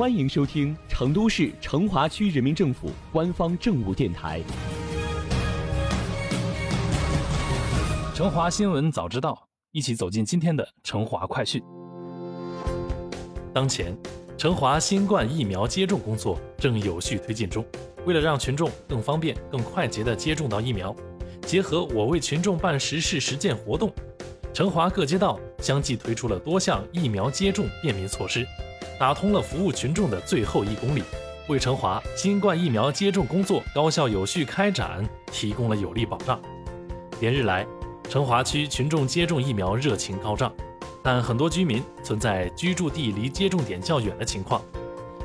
欢迎收听成都市成华区人民政府官方政务电台《成华新闻早知道》，一起走进今天的成华快讯。当前，成华新冠疫苗接种工作正有序推进中。为了让群众更方便、更快捷地接种到疫苗，结合我为群众办实事实践活动，成华各街道相继推出了多项疫苗接种便民措施。打通了服务群众的最后一公里，为成华新冠疫苗接种工作高效有序开展提供了有力保障。连日来，成华区群众接种疫苗热情高涨，但很多居民存在居住地离接种点较远的情况。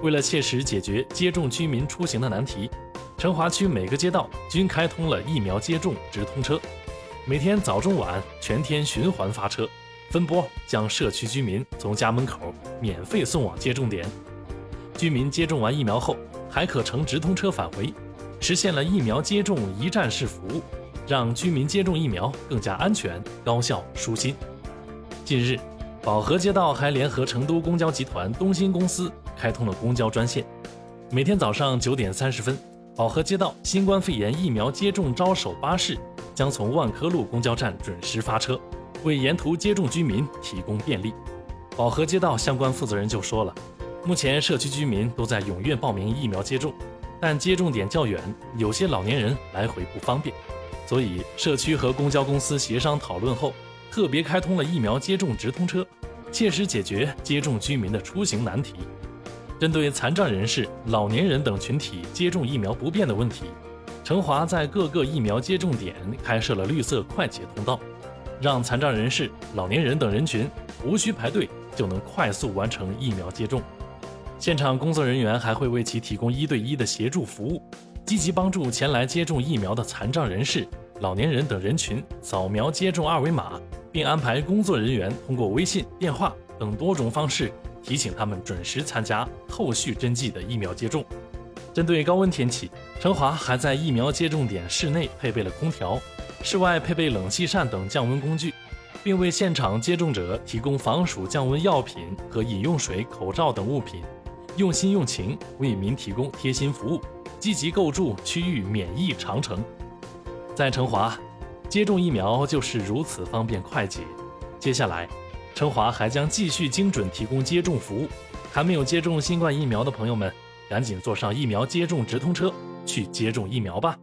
为了切实解决接种居民出行的难题，成华区每个街道均开通了疫苗接种直通车，每天早中晚全天循环发车。分拨将社区居民从家门口免费送往接种点，居民接种完疫苗后还可乘直通车返回，实现了疫苗接种一站式服务，让居民接种疫苗更加安全、高效、舒心。近日，宝和街道还联合成都公交集团东兴公司开通了公交专线，每天早上九点三十分，宝和街道新冠肺炎疫苗接种招手巴士将从万科路公交站准时发车。为沿途接种居民提供便利，宝和街道相关负责人就说了，目前社区居民都在踊跃报名疫苗接种，但接种点较远，有些老年人来回不方便，所以社区和公交公司协商讨论后，特别开通了疫苗接种直通车，切实解决接种居民的出行难题。针对残障人士、老年人等群体接种疫苗不便的问题，成华在各个疫苗接种点开设了绿色快捷通道。让残障人士、老年人等人群无需排队就能快速完成疫苗接种。现场工作人员还会为其提供一对一的协助服务，积极帮助前来接种疫苗的残障人士、老年人等人群扫描接种二维码，并安排工作人员通过微信、电话等多种方式提醒他们准时参加后续针剂的疫苗接种。针对高温天气，成华还在疫苗接种点室内配备了空调。室外配备冷气扇等降温工具，并为现场接种者提供防暑降温药品和饮用水、口罩等物品，用心用情为民提供贴心服务，积极构筑区域免疫长城。在成华，接种疫苗就是如此方便快捷。接下来，成华还将继续精准提供接种服务。还没有接种新冠疫苗的朋友们，赶紧坐上疫苗接种直通车去接种疫苗吧。